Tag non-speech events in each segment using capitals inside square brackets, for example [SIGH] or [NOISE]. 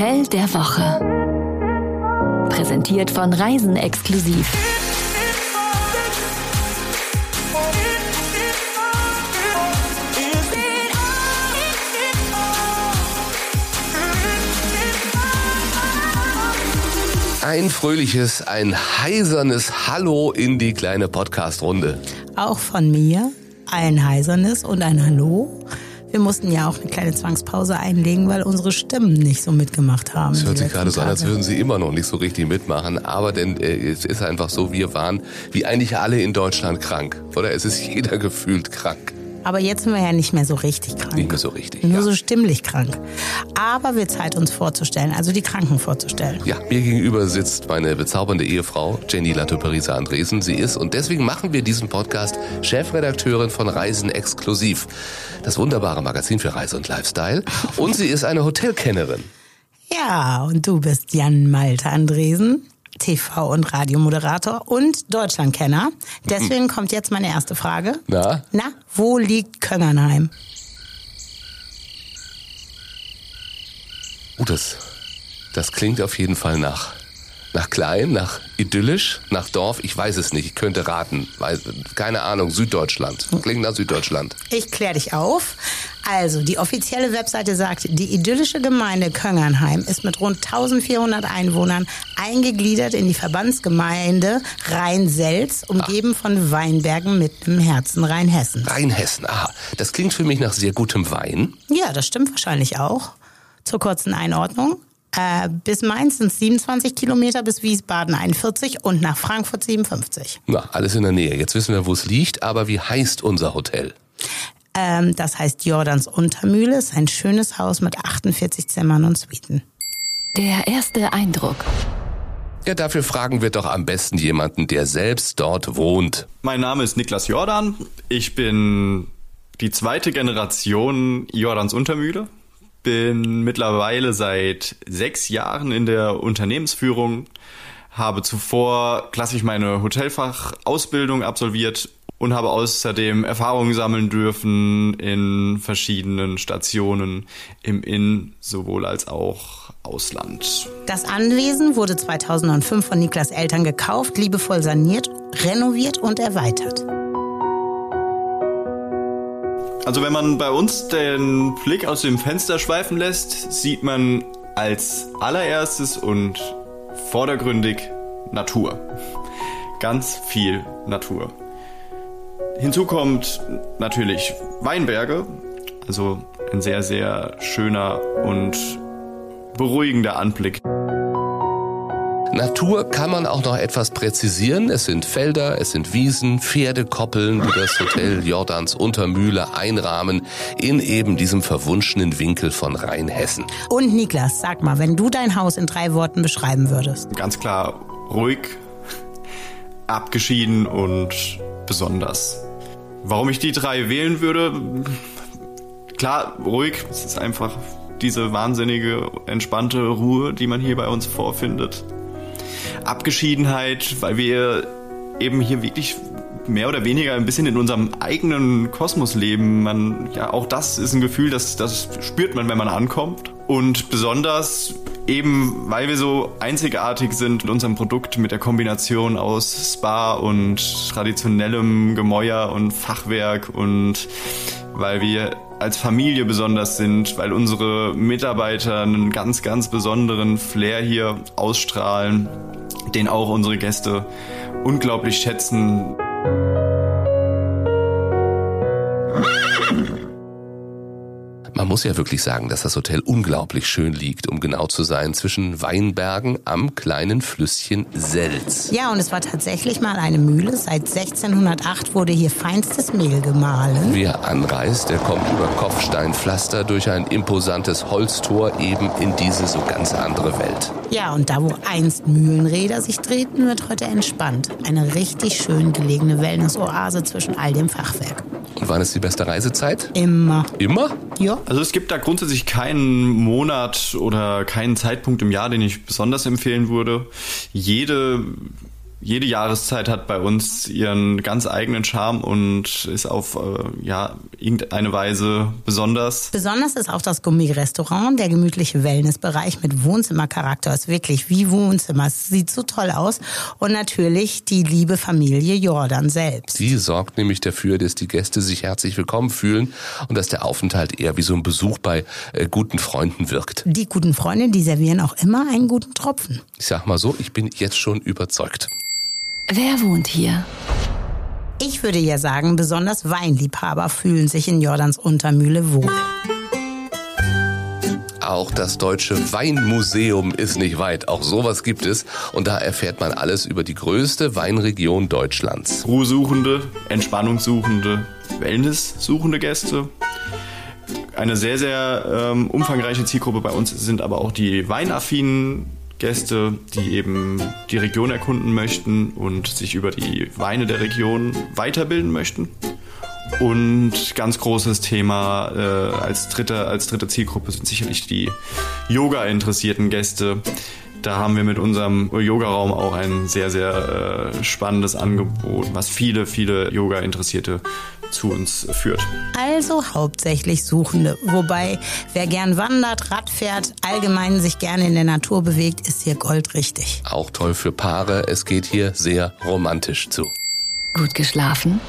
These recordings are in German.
Hotel der Woche. Präsentiert von Reisen exklusiv. Ein fröhliches, ein heisernes Hallo in die kleine Podcast-Runde. Auch von mir ein heisernes und ein Hallo. Wir mussten ja auch eine kleine Zwangspause einlegen, weil unsere Stimmen nicht so mitgemacht haben. Es hört sich gerade so an, als würden sie immer noch nicht so richtig mitmachen. Aber denn äh, es ist einfach so, wir waren wie eigentlich alle in Deutschland krank. Oder es ist jeder [LAUGHS] gefühlt krank. Aber jetzt sind wir ja nicht mehr so richtig krank. Nicht mehr so richtig. Nur ja. so stimmlich krank. Aber wird Zeit, uns vorzustellen, also die Kranken vorzustellen. Ja, mir gegenüber sitzt meine bezaubernde Ehefrau Jenny Latoperisa Andresen. Sie ist, und deswegen machen wir diesen Podcast, Chefredakteurin von Reisen Exklusiv. Das wunderbare Magazin für Reise und Lifestyle. Und sie ist eine Hotelkennerin. Ja, und du bist Jan Malte Andresen, TV- und Radiomoderator und Deutschlandkenner. Deswegen kommt jetzt meine erste Frage. Na? Na, wo liegt Köngernheim? Oh, das, das klingt auf jeden Fall nach, nach klein, nach idyllisch, nach Dorf. Ich weiß es nicht. Ich könnte raten. Weiß, keine Ahnung. Süddeutschland. Klingt nach Süddeutschland. Ich kläre dich auf. Also, die offizielle Webseite sagt, die idyllische Gemeinde Köngernheim ist mit rund 1400 Einwohnern eingegliedert in die Verbandsgemeinde Rhein-Selz, umgeben von Weinbergen mitten im Herzen Rheinhessen. Rheinhessen. Aha. Das klingt für mich nach sehr gutem Wein. Ja, das stimmt wahrscheinlich auch. Zur kurzen Einordnung. Äh, bis Mainz sind es 27 Kilometer, bis Wiesbaden 41 und nach Frankfurt 57. Na, alles in der Nähe. Jetzt wissen wir, wo es liegt. Aber wie heißt unser Hotel? Ähm, das heißt Jordans Untermühle, ist ein schönes Haus mit 48 Zimmern und Suiten. Der erste Eindruck. Ja, dafür fragen wir doch am besten jemanden, der selbst dort wohnt. Mein Name ist Niklas Jordan. Ich bin die zweite Generation Jordans Untermühle. Bin mittlerweile seit sechs Jahren in der Unternehmensführung. Habe zuvor klassisch meine Hotelfachausbildung absolviert und habe außerdem Erfahrungen sammeln dürfen in verschiedenen Stationen im In- sowohl als auch Ausland. Das Anwesen wurde 2005 von Niklas Eltern gekauft, liebevoll saniert, renoviert und erweitert. Also wenn man bei uns den Blick aus dem Fenster schweifen lässt, sieht man als allererstes und vordergründig Natur. Ganz viel Natur. Hinzu kommt natürlich Weinberge, also ein sehr, sehr schöner und beruhigender Anblick. Natur kann man auch noch etwas präzisieren. Es sind Felder, es sind Wiesen, Pferdekoppeln, die das Hotel Jordans Untermühle einrahmen in eben diesem verwunschenen Winkel von Rheinhessen. Und Niklas, sag mal, wenn du dein Haus in drei Worten beschreiben würdest. Ganz klar ruhig, abgeschieden und besonders. Warum ich die drei wählen würde? Klar, ruhig. Es ist einfach diese wahnsinnige, entspannte Ruhe, die man hier bei uns vorfindet. Abgeschiedenheit, weil wir eben hier wirklich mehr oder weniger ein bisschen in unserem eigenen Kosmos leben. Man, ja, auch das ist ein Gefühl, das, das spürt man, wenn man ankommt. Und besonders eben, weil wir so einzigartig sind mit unserem Produkt, mit der Kombination aus Spa und traditionellem Gemäuer und Fachwerk und weil wir als Familie besonders sind, weil unsere Mitarbeiter einen ganz, ganz besonderen Flair hier ausstrahlen, den auch unsere Gäste unglaublich schätzen. Man muss ja wirklich sagen, dass das Hotel unglaublich schön liegt, um genau zu sein, zwischen Weinbergen am kleinen Flüsschen Selz. Ja, und es war tatsächlich mal eine Mühle. Seit 1608 wurde hier feinstes Mehl gemahlen. Wer anreist, der kommt über Kopfsteinpflaster durch ein imposantes Holztor eben in diese so ganz andere Welt. Ja, und da, wo einst Mühlenräder sich drehten, wird heute entspannt. Eine richtig schön gelegene Wellness-Oase zwischen all dem Fachwerk. Und wann ist die beste Reisezeit? Immer. Immer? Ja. Also es gibt da grundsätzlich keinen Monat oder keinen Zeitpunkt im Jahr, den ich besonders empfehlen würde. Jede jede Jahreszeit hat bei uns ihren ganz eigenen Charme und ist auf äh, ja irgendeine Weise besonders. Besonders ist auch das Gummi-Restaurant, der gemütliche Wellnessbereich mit Wohnzimmercharakter ist wirklich wie Wohnzimmer. Es sieht so toll aus und natürlich die liebe Familie Jordan selbst. Die sorgt nämlich dafür, dass die Gäste sich herzlich willkommen fühlen und dass der Aufenthalt eher wie so ein Besuch bei äh, guten Freunden wirkt. Die guten Freunde, die servieren auch immer einen guten Tropfen. Ich sag mal so, ich bin jetzt schon überzeugt. Wer wohnt hier? Ich würde ja sagen, besonders Weinliebhaber fühlen sich in Jordans Untermühle wohl. Auch das Deutsche Weinmuseum ist nicht weit. Auch sowas gibt es. Und da erfährt man alles über die größte Weinregion Deutschlands. Ruhesuchende, Entspannungssuchende, Wellnesssuchende Gäste. Eine sehr, sehr ähm, umfangreiche Zielgruppe bei uns sind aber auch die weinaffinen Gäste, die eben die Region erkunden möchten und sich über die Weine der Region weiterbilden möchten. Und ganz großes Thema äh, als, dritte, als dritte Zielgruppe sind sicherlich die Yoga-interessierten Gäste. Da haben wir mit unserem Yoga-Raum auch ein sehr, sehr äh, spannendes Angebot, was viele, viele Yoga-Interessierte zu uns führt. Also hauptsächlich Suchende. Wobei, wer gern wandert, Rad fährt, allgemein sich gerne in der Natur bewegt, ist hier goldrichtig. Auch toll für Paare. Es geht hier sehr romantisch zu. Gut geschlafen?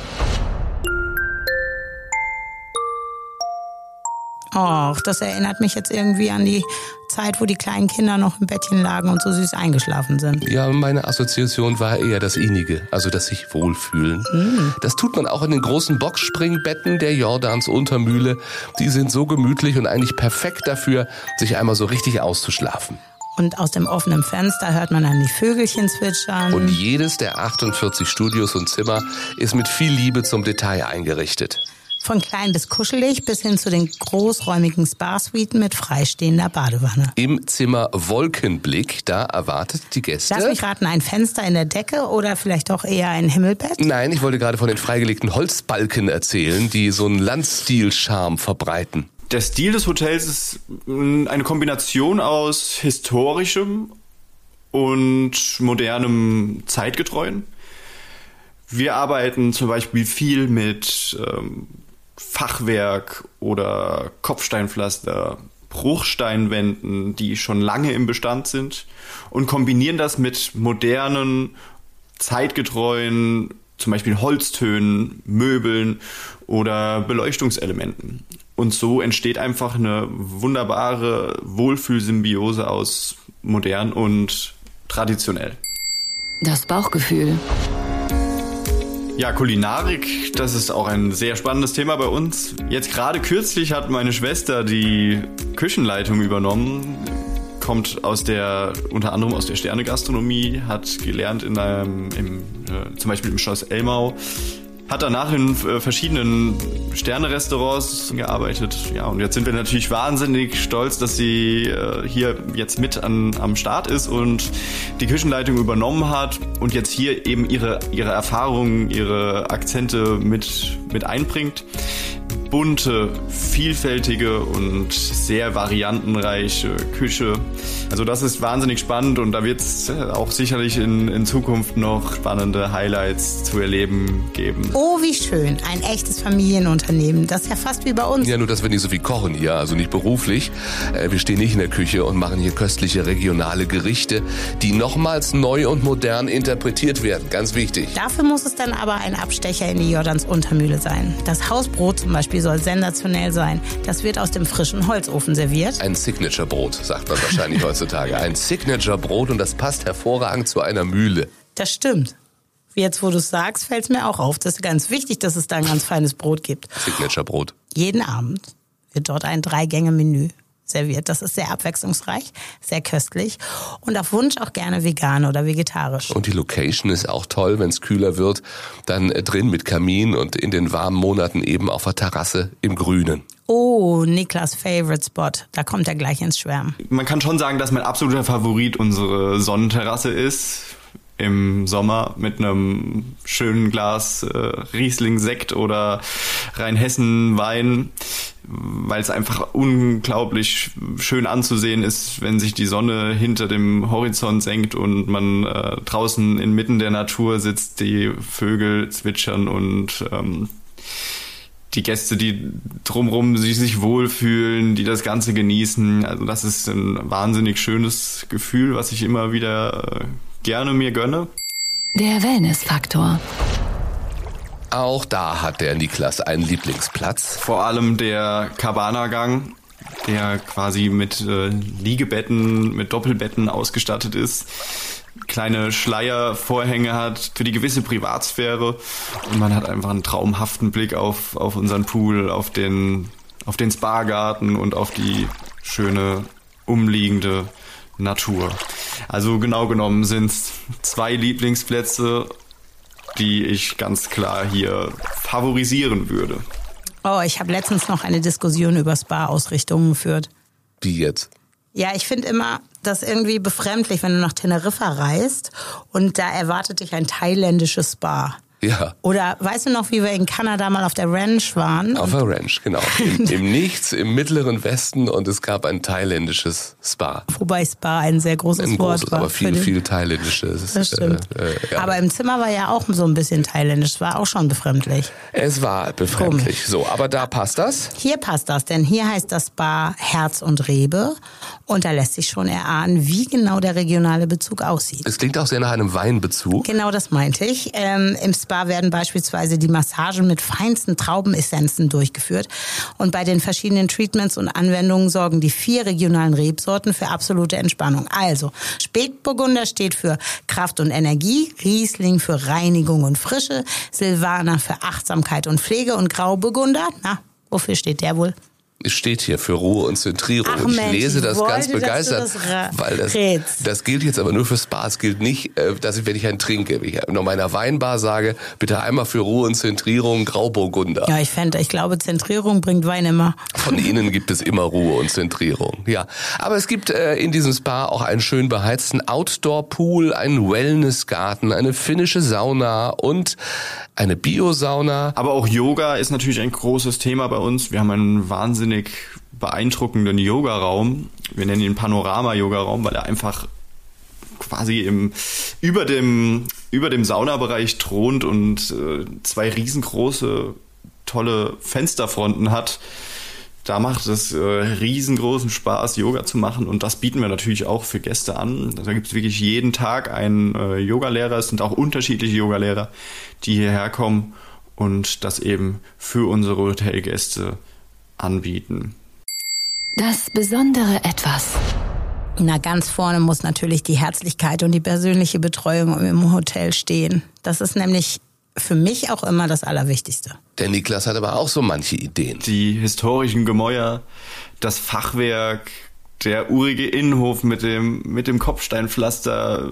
Och, das erinnert mich jetzt irgendwie an die Zeit, wo die kleinen Kinder noch im Bettchen lagen und so süß eingeschlafen sind. Ja, meine Assoziation war eher das Innige, also das sich wohlfühlen. Mm. Das tut man auch in den großen Boxspringbetten der Jordans Untermühle. Die sind so gemütlich und eigentlich perfekt dafür, sich einmal so richtig auszuschlafen. Und aus dem offenen Fenster hört man dann die Vögelchen zwitschern. Und jedes der 48 Studios und Zimmer ist mit viel Liebe zum Detail eingerichtet. Von klein bis kuschelig bis hin zu den großräumigen Spa-Suiten mit freistehender Badewanne. Im Zimmer Wolkenblick, da erwartet die Gäste. Lass mich raten, ein Fenster in der Decke oder vielleicht doch eher ein Himmelbett? Nein, ich wollte gerade von den freigelegten Holzbalken erzählen, die so einen Landstil-Charme verbreiten. Der Stil des Hotels ist eine Kombination aus historischem und modernem Zeitgetreuen. Wir arbeiten zum Beispiel viel mit ähm, Fachwerk oder Kopfsteinpflaster, Bruchsteinwänden, die schon lange im Bestand sind und kombinieren das mit modernen, zeitgetreuen, zum Beispiel Holztönen, Möbeln oder Beleuchtungselementen. Und so entsteht einfach eine wunderbare Wohlfühlsymbiose aus modern und traditionell. Das Bauchgefühl. Ja, Kulinarik, das ist auch ein sehr spannendes Thema bei uns. Jetzt gerade kürzlich hat meine Schwester die Küchenleitung übernommen, kommt aus der, unter anderem aus der Sternegastronomie, hat gelernt in einem, im, äh, zum Beispiel im Schloss Elmau, hat danach in äh, verschiedenen Sterne-Restaurants gearbeitet. Ja, und jetzt sind wir natürlich wahnsinnig stolz, dass sie äh, hier jetzt mit an, am Start ist und die Küchenleitung übernommen hat und jetzt hier eben ihre, ihre Erfahrungen, ihre Akzente mit, mit einbringt bunte, vielfältige und sehr variantenreiche Küche. Also das ist wahnsinnig spannend und da wird es auch sicherlich in, in Zukunft noch spannende Highlights zu erleben geben. Oh, wie schön. Ein echtes Familienunternehmen. Das ist ja fast wie bei uns. Ja, nur dass wir nicht so viel kochen hier, also nicht beruflich. Äh, wir stehen nicht in der Küche und machen hier köstliche regionale Gerichte, die nochmals neu und modern interpretiert werden. Ganz wichtig. Dafür muss es dann aber ein Abstecher in die Jordans Untermühle sein. Das Hausbrot zum Beispiel soll sensationell sein. Das wird aus dem frischen Holzofen serviert. Ein Signature-Brot, sagt man wahrscheinlich heutzutage. Ein Signature-Brot und das passt hervorragend zu einer Mühle. Das stimmt. Jetzt, wo du es sagst, fällt es mir auch auf. Das ist ganz wichtig, dass es da ein ganz feines Brot gibt. Signature-Brot. Jeden Abend wird dort ein Drei-Gänge-Menü serviert. Das ist sehr abwechslungsreich, sehr köstlich und auf Wunsch auch gerne vegan oder vegetarisch. Und die Location ist auch toll, wenn es kühler wird, dann äh, drin mit Kamin und in den warmen Monaten eben auf der Terrasse im Grünen. Oh, Niklas Favorite Spot. Da kommt er gleich ins Schwärmen. Man kann schon sagen, dass mein absoluter Favorit unsere Sonnenterrasse ist im Sommer mit einem schönen Glas äh, Riesling-Sekt oder Rheinhessen-Wein, weil es einfach unglaublich schön anzusehen ist, wenn sich die Sonne hinter dem Horizont senkt und man äh, draußen inmitten der Natur sitzt, die Vögel zwitschern und ähm, die Gäste, die drumrum sich, sich wohlfühlen, die das Ganze genießen. Also das ist ein wahnsinnig schönes Gefühl, was ich immer wieder äh, gerne mir gönne. Der Wellnessfaktor. Auch da hat der Niklas einen Lieblingsplatz. Vor allem der Cabana-Gang, der quasi mit äh, Liegebetten, mit Doppelbetten ausgestattet ist kleine Schleiervorhänge hat für die gewisse Privatsphäre und man hat einfach einen traumhaften Blick auf, auf unseren Pool, auf den, auf den Spa-Garten und auf die schöne umliegende Natur. Also genau genommen sind es zwei Lieblingsplätze, die ich ganz klar hier favorisieren würde. Oh, ich habe letztens noch eine Diskussion über Spa-Ausrichtungen geführt. Wie jetzt? Ja, ich finde immer das irgendwie befremdlich, wenn du nach Teneriffa reist und da erwartet dich ein thailändisches Spa. Ja. Oder weißt du noch, wie wir in Kanada mal auf der Ranch waren? Auf der Ranch, genau. [LAUGHS] Im, Im Nichts, im mittleren Westen und es gab ein thailändisches Spa. Wobei Spa ein sehr großes Ein Wort großes, war. aber viel, viel thailändisches. Das stimmt. Äh, äh, ja. Aber im Zimmer war ja auch so ein bisschen thailändisch. War auch schon befremdlich. es war befremdlich. So, aber da passt das. Hier passt das, denn hier heißt das Spa Herz und Rebe. Und da lässt sich schon erahnen, wie genau der regionale Bezug aussieht. Es klingt auch sehr nach einem Weinbezug. Genau das meinte ich. Ähm, Im Spa werden beispielsweise die Massagen mit feinsten Traubenessenzen durchgeführt. Und bei den verschiedenen Treatments und Anwendungen sorgen die vier regionalen Rebsorten für absolute Entspannung. Also, Spätburgunder steht für Kraft und Energie, Riesling für Reinigung und Frische, Silvaner für Achtsamkeit und Pflege und Grauburgunder, na, wofür steht der wohl? Es steht hier für Ruhe und Zentrierung. Ach und ich Mensch, lese ich das wollte, ganz dass du begeistert, das weil das, das gilt jetzt aber nur für Spa. Es gilt nicht, äh, dass ich, wenn ich einen trinke, wenn ich noch meiner Weinbar sage, bitte einmal für Ruhe und Zentrierung Grauburgunder. Ja, ich fände, ich glaube, Zentrierung bringt Wein immer. Von Ihnen gibt es immer Ruhe und Zentrierung. Ja, aber es gibt äh, in diesem Spa auch einen schön beheizten Outdoor-Pool, einen Wellnessgarten, eine finnische Sauna und eine Biosauna. Aber auch Yoga ist natürlich ein großes Thema bei uns. Wir haben einen wahnsinnig beeindruckenden Yoga-Raum. Wir nennen ihn Panorama-Yoga-Raum, weil er einfach quasi im, über dem, über dem Saunabereich thront und äh, zwei riesengroße, tolle Fensterfronten hat. Da macht es äh, riesengroßen Spaß, Yoga zu machen und das bieten wir natürlich auch für Gäste an. Da gibt es wirklich jeden Tag einen äh, Yogalehrer. Es sind auch unterschiedliche Yogalehrer, die hierher kommen und das eben für unsere Hotelgäste anbieten. Das besondere Etwas. Na, ganz vorne muss natürlich die Herzlichkeit und die persönliche Betreuung im Hotel stehen. Das ist nämlich für mich auch immer das Allerwichtigste. Der Niklas hat aber auch so manche Ideen. Die historischen Gemäuer, das Fachwerk, der urige Innenhof mit dem, mit dem Kopfsteinpflaster,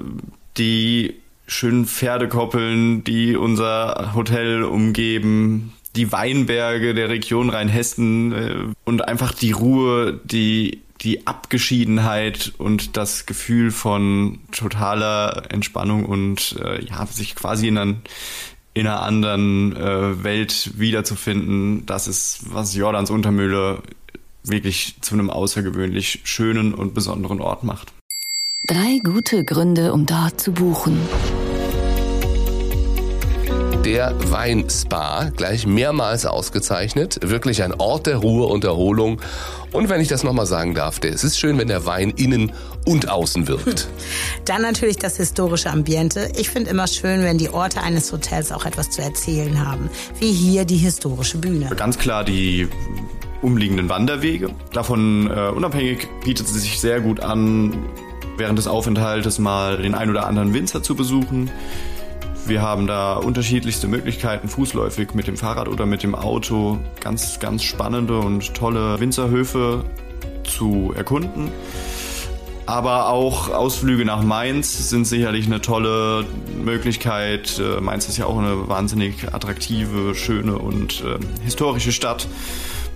die schönen Pferdekoppeln, die unser Hotel umgeben, die Weinberge der Region Rheinhessen äh, und einfach die Ruhe, die die Abgeschiedenheit und das Gefühl von totaler Entspannung und äh, ja, sich quasi in, einen, in einer anderen äh, Welt wiederzufinden, das ist, was Jordans Untermühle wirklich zu einem außergewöhnlich schönen und besonderen Ort macht. Drei gute Gründe, um dort zu buchen. Der Weinspa, gleich mehrmals ausgezeichnet. Wirklich ein Ort der Ruhe und Erholung. Und wenn ich das nochmal sagen darf, es ist schön, wenn der Wein innen und außen wirkt. [LAUGHS] Dann natürlich das historische Ambiente. Ich finde immer schön, wenn die Orte eines Hotels auch etwas zu erzählen haben. Wie hier die historische Bühne. Ganz klar die umliegenden Wanderwege. Davon äh, unabhängig bietet es sich sehr gut an, während des Aufenthaltes mal den ein oder anderen Winzer zu besuchen. Wir haben da unterschiedlichste Möglichkeiten, fußläufig mit dem Fahrrad oder mit dem Auto ganz, ganz spannende und tolle Winzerhöfe zu erkunden. Aber auch Ausflüge nach Mainz sind sicherlich eine tolle Möglichkeit. Äh, Mainz ist ja auch eine wahnsinnig attraktive, schöne und äh, historische Stadt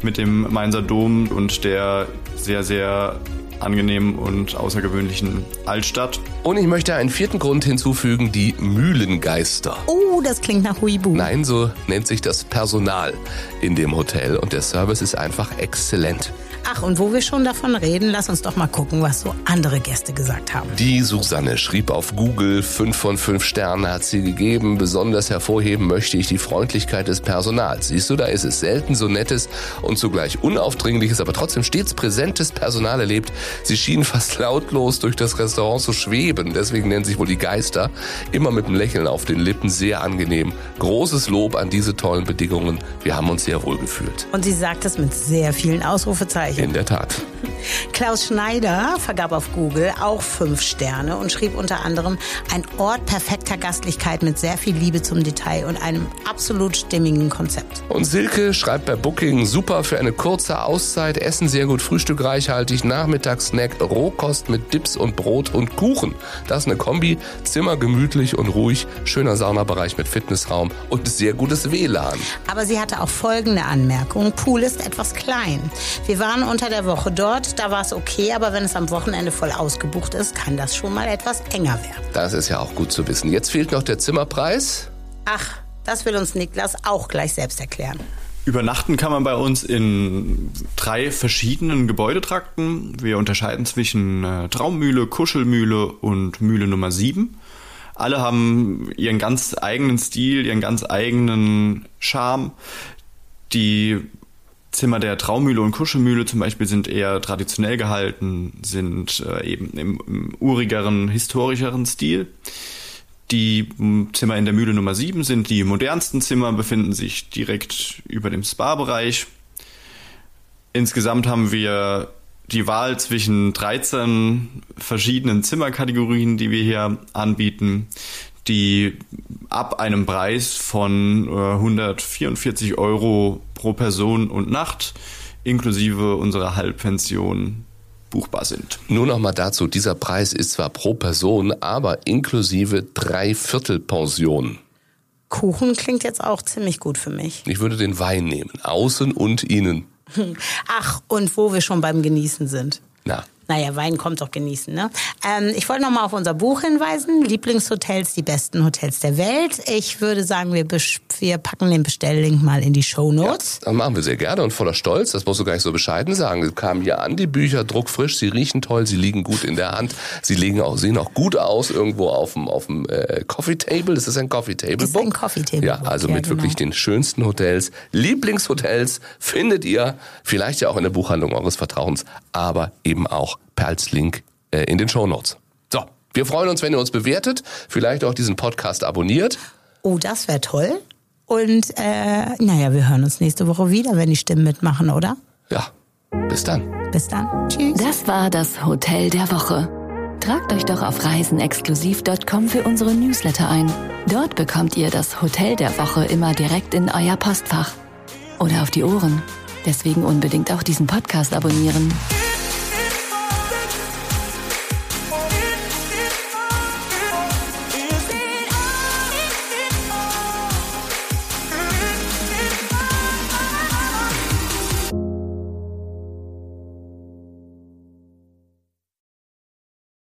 mit dem Mainzer Dom und der sehr, sehr angenehmen und außergewöhnlichen Altstadt. Und ich möchte einen vierten Grund hinzufügen, die Mühlengeister. Oh, das klingt nach Huibu. Nein, so nennt sich das Personal in dem Hotel und der Service ist einfach exzellent. Ach, und wo wir schon davon reden, lass uns doch mal gucken, was so andere Gäste gesagt haben. Die Susanne schrieb auf Google, fünf von fünf Sternen hat sie gegeben. Besonders hervorheben möchte ich die Freundlichkeit des Personals. Siehst du, da ist es selten so nettes und zugleich unaufdringliches, aber trotzdem stets präsentes Personal erlebt. Sie schienen fast lautlos durch das Restaurant zu schweben. Deswegen nennen sich wohl die Geister. Immer mit einem Lächeln auf den Lippen, sehr angenehm. Großes Lob an diese tollen Bedingungen. Wir haben uns sehr wohl gefühlt. Und sie sagt es mit sehr vielen Ausrufezeichen. In der Tat. [LAUGHS] Klaus Schneider vergab auf Google auch fünf Sterne und schrieb unter anderem ein Ort perfekter Gastlichkeit mit sehr viel Liebe zum Detail und einem absolut stimmigen Konzept. Und Silke schreibt bei Booking super für eine kurze Auszeit, Essen sehr gut, Frühstück reichhaltig, Nachmittagssnack, Rohkost mit Dips und Brot und Kuchen. Das ist eine Kombi, Zimmer gemütlich und ruhig, schöner Saunabereich mit Fitnessraum und sehr gutes WLAN. Aber sie hatte auch folgende Anmerkung. Pool ist etwas klein. Wir waren unter der Woche dort, da war es okay, aber wenn es am Wochenende voll ausgebucht ist, kann das schon mal etwas enger werden. Das ist ja auch gut zu wissen. Jetzt fehlt noch der Zimmerpreis. Ach, das will uns Niklas auch gleich selbst erklären. Übernachten kann man bei uns in drei verschiedenen Gebäudetrakten. Wir unterscheiden zwischen äh, Traummühle, Kuschelmühle und Mühle Nummer 7. Alle haben ihren ganz eigenen Stil, ihren ganz eigenen Charme. Die Zimmer der Traummühle und Kuschelmühle zum Beispiel sind eher traditionell gehalten, sind äh, eben im, im urigeren, historischeren Stil. Die Zimmer in der Mühle Nummer 7 sind die modernsten Zimmer, befinden sich direkt über dem Spa-Bereich. Insgesamt haben wir die Wahl zwischen 13 verschiedenen Zimmerkategorien, die wir hier anbieten, die ab einem Preis von 144 Euro pro Person und Nacht inklusive unserer Halbpension buchbar sind. Nur noch mal dazu, dieser Preis ist zwar pro Person, aber inklusive Dreiviertelpension. Kuchen klingt jetzt auch ziemlich gut für mich. Ich würde den Wein nehmen, außen und innen. Ach, und wo wir schon beim Genießen sind. Na, Naja, Wein kommt doch genießen, ne? Ähm, ich wollte noch mal auf unser Buch hinweisen. Lieblingshotels, die besten Hotels der Welt. Ich würde sagen, wir, wir packen den Bestelllink mal in die Show Notes. das machen wir sehr gerne und voller Stolz. Das musst du gar nicht so bescheiden sagen. Sie kamen hier an, die Bücher, druckfrisch, sie riechen toll, sie liegen gut in der Hand. Sie liegen auch, sehen auch gut aus irgendwo auf dem, auf dem äh, Coffee Table. Das ist ein Coffee Table Ist Book. ein Coffee Table Ja, Book, also ja, mit wirklich genau. den schönsten Hotels. Lieblingshotels findet ihr vielleicht ja auch in der Buchhandlung eures Vertrauens, aber eben auch per als Link äh, in den Shownotes. So, wir freuen uns, wenn ihr uns bewertet, vielleicht auch diesen Podcast abonniert. Oh, das wäre toll. Und äh, naja, wir hören uns nächste Woche wieder, wenn die Stimmen mitmachen, oder? Ja, bis dann. Bis dann. Tschüss. Das war das Hotel der Woche. Tragt euch doch auf reisenexklusiv.com für unsere Newsletter ein. Dort bekommt ihr das Hotel der Woche immer direkt in euer Postfach. Oder auf die Ohren. Deswegen unbedingt auch diesen Podcast abonnieren.